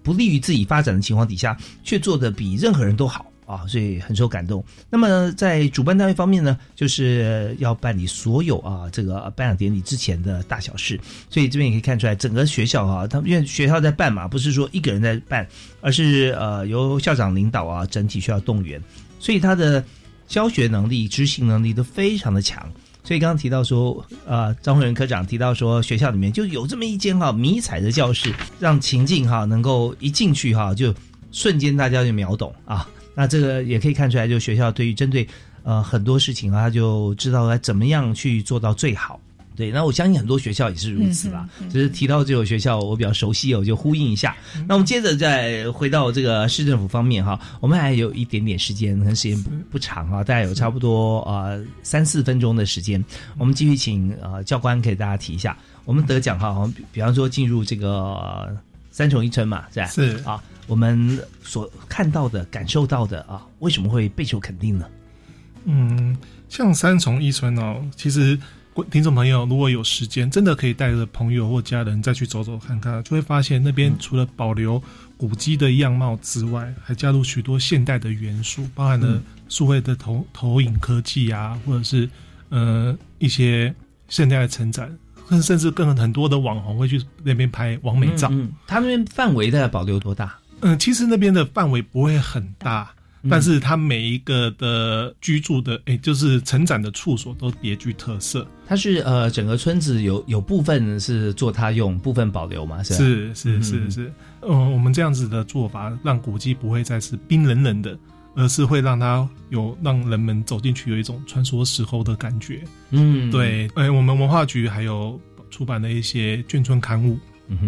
不利于自己发展的情况底下，却做得比任何人都好。啊，所以很受感动。那么在主办单位方面呢，就是要办理所有啊这个颁奖典礼之前的大小事，所以这边也可以看出来，整个学校啊，他们因为学校在办嘛，不是说一个人在办，而是呃由校长领导啊，整体需要动员，所以他的教学能力、执行能力都非常的强。所以刚刚提到说，呃，张慧仁科长提到说，学校里面就有这么一间哈迷彩的教室，让情境哈能够一进去哈就瞬间大家就秒懂啊。那这个也可以看出来，就学校对于针对呃很多事情啊，他就知道该怎么样去做到最好。对，那我相信很多学校也是如此啦。嗯嗯嗯只是提到这所学校，我比较熟悉，我就呼应一下。那我们接着再回到这个市政府方面哈，我们还有一点点时间，可能时间不不长啊，大概有差不多呃三四分钟的时间，我们继续请呃教官给大家提一下，我们得奖哈，好像比比方说进入这个。呃三重一村嘛，是吧？是啊，我们所看到的、感受到的啊，为什么会备受肯定呢？嗯，像三重一村哦，其实听众朋友如果有时间，真的可以带着朋友或家人再去走走看看，就会发现那边除了保留古迹的样貌之外，还加入许多现代的元素，包含了嗯数位的投投影科技啊，或者是呃一些现代的成展。甚甚至更很多的网红会去那边拍完美照。嗯，他们范围的保留多大？嗯，其实那边的范围不会很大，但是它每一个的居住的，哎，就是成长的处所都别具特色。它是呃，整个村子有有部分是做他用，部分保留嘛，是吧？是是是是，嗯，我们这样子的做法，让古迹不会再是冰冷冷的，而是会让它有让人们走进去有一种穿梭时候的感觉。嗯，对，哎，我们文化局还有出版的一些眷村刊物。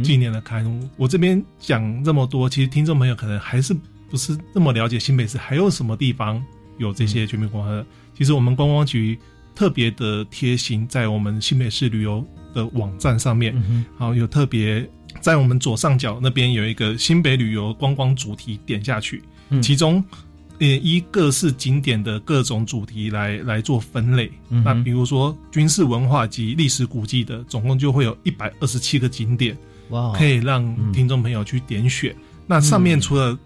纪念的刊物，我这边讲这么多，其实听众朋友可能还是不是那么了解新北市还有什么地方有这些全民观光。其实我们观光局特别的贴心，在我们新北市旅游的网站上面，好有特别在我们左上角那边有一个新北旅游观光主题，点下去，其中呃依各式景点的各种主题来来做分类。那比如说军事文化及历史古迹的，总共就会有一百二十七个景点。哇，可以让听众朋友去点选。那上面除了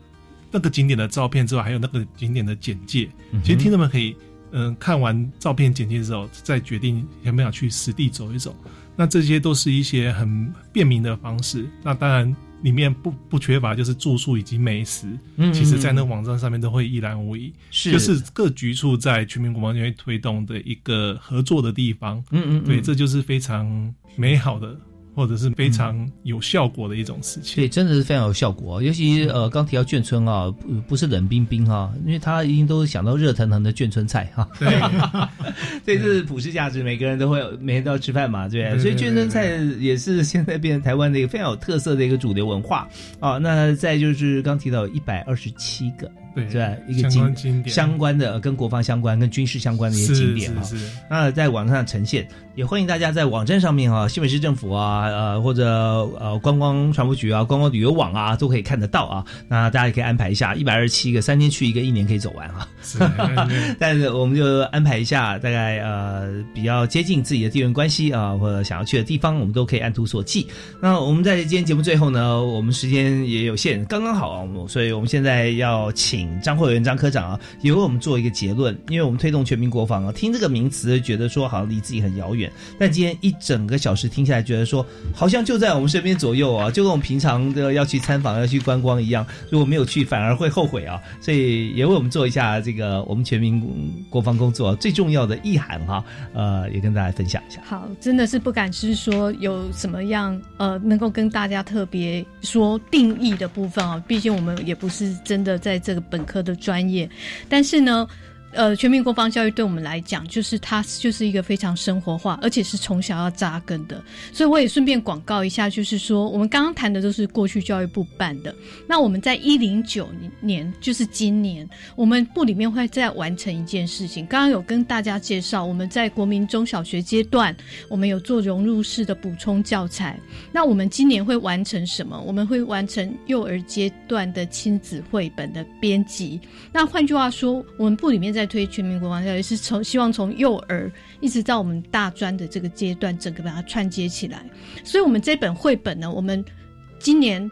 那个景点的照片之外，还有那个景点的简介。其实听众们可以，嗯，看完照片简介之后，再决定想不想去实地走一走。那这些都是一些很便民的方式。那当然里面不不缺乏就是住宿以及美食。嗯，其实，在那网站上面都会一览无遗。是，就是各局处在全民国防军推动的一个合作的地方。嗯嗯，对，这就是非常美好的。或者是非常有效果的一种事情，对，真的是非常有效果。尤其呃，刚提到眷村啊，不不是冷冰冰哈，因为他一定都想到热腾腾的眷村菜哈。对，[laughs] 这是普世价值，每个人都会每天都要吃饭嘛，对。所以眷村菜也是现在变成台湾的一个非常有特色的一个主流文化啊。那再就是刚提到一百二十七个。对，是吧一个经经相关的、跟国防相关、跟军事相关的一些景点啊，那在网上呈现，也欢迎大家在网站上面啊，新北市政府啊，呃，或者呃观光传播局啊、观光旅游网啊，都可以看得到啊。那大家也可以安排一下，一百二十七个，三天去一个，一年可以走完啊。[laughs] 但是我们就安排一下，大概呃比较接近自己的地缘关系啊，或者想要去的地方，我们都可以按图索骥。那我们在今天节目最后呢，我们时间也有限，刚刚好，所以我们现在要请。张慧元张科长啊，也为我们做一个结论，因为我们推动全民国防啊，听这个名词觉得说好像离自己很遥远，但今天一整个小时听下来，觉得说好像就在我们身边左右啊，就跟我们平常的要去参访、要去观光一样，如果没有去，反而会后悔啊。所以也为我们做一下这个我们全民国防工作最重要的意涵哈，呃，也跟大家分享一下。好，真的是不敢是说有什么样呃，能够跟大家特别说定义的部分啊，毕竟我们也不是真的在这个。本科的专业，但是呢。呃，全民国防教育对我们来讲，就是它就是一个非常生活化，而且是从小要扎根的。所以我也顺便广告一下，就是说我们刚刚谈的都是过去教育部办的。那我们在一零九年，就是今年，我们部里面会再完成一件事情。刚刚有跟大家介绍，我们在国民中小学阶段，我们有做融入式的补充教材。那我们今年会完成什么？我们会完成幼儿阶段的亲子绘本的编辑。那换句话说，我们部里面在在推全民国防教育，是从希望从幼儿一直到我们大专的这个阶段，整个把它串接起来。所以，我们这本绘本呢，我们今年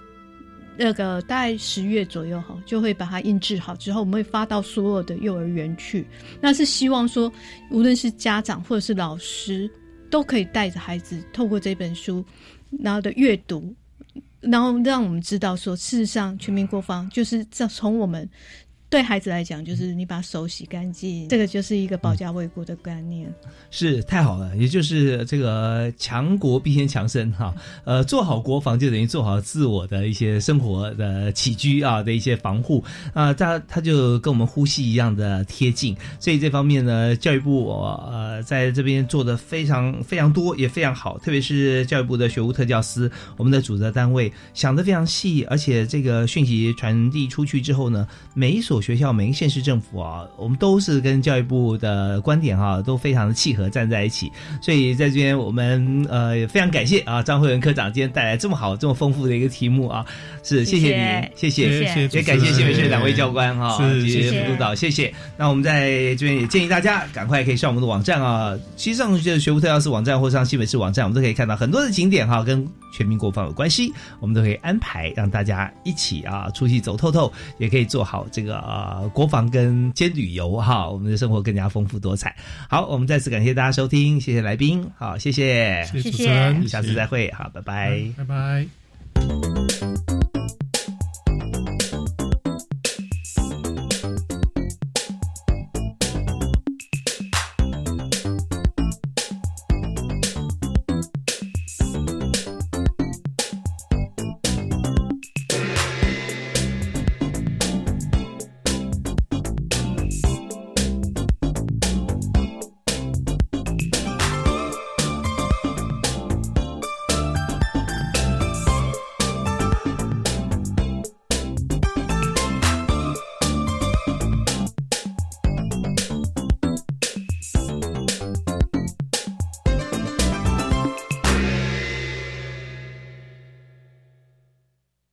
那个大概十月左右哈，就会把它印制好之后，我们会发到所有的幼儿园去。那是希望说，无论是家长或者是老师，都可以带着孩子透过这本书，然后的阅读，然后让我们知道说，事实上全民国防就是在从我们。对孩子来讲，就是你把手洗干净，这个就是一个保家卫国的观念。是太好了，也就是这个强国必先强身哈。呃，做好国防就等于做好自我的一些生活的起居啊的一些防护啊。他他就跟我们呼吸一样的贴近，所以这方面呢，教育部呃在这边做的非常非常多，也非常好。特别是教育部的学务特教司，我们的主责单位想的非常细，而且这个讯息传递出去之后呢，每一所。学校每个县市政府啊，我们都是跟教育部的观点哈，都非常的契合，站在一起。所以在这边，我们呃也非常感谢啊，张慧文科长今天带来这么好、这么丰富的一个题目啊，是谢谢你，谢谢，也感谢新北市两位教官哈，以及副督导，谢谢。那我们在这边也建议大家赶快可以上我们的网站啊，其实上就是学务特教师网站或上西北市网站，我们都可以看到很多的景点哈，跟全民国防有关系，我们都可以安排让大家一起啊出去走透透，也可以做好这个。啊国防跟兼旅游哈我们的生活更加丰富多彩。好我们再次感谢大家收听谢谢来宾好谢谢。谢谢下次再会好拜拜。拜拜。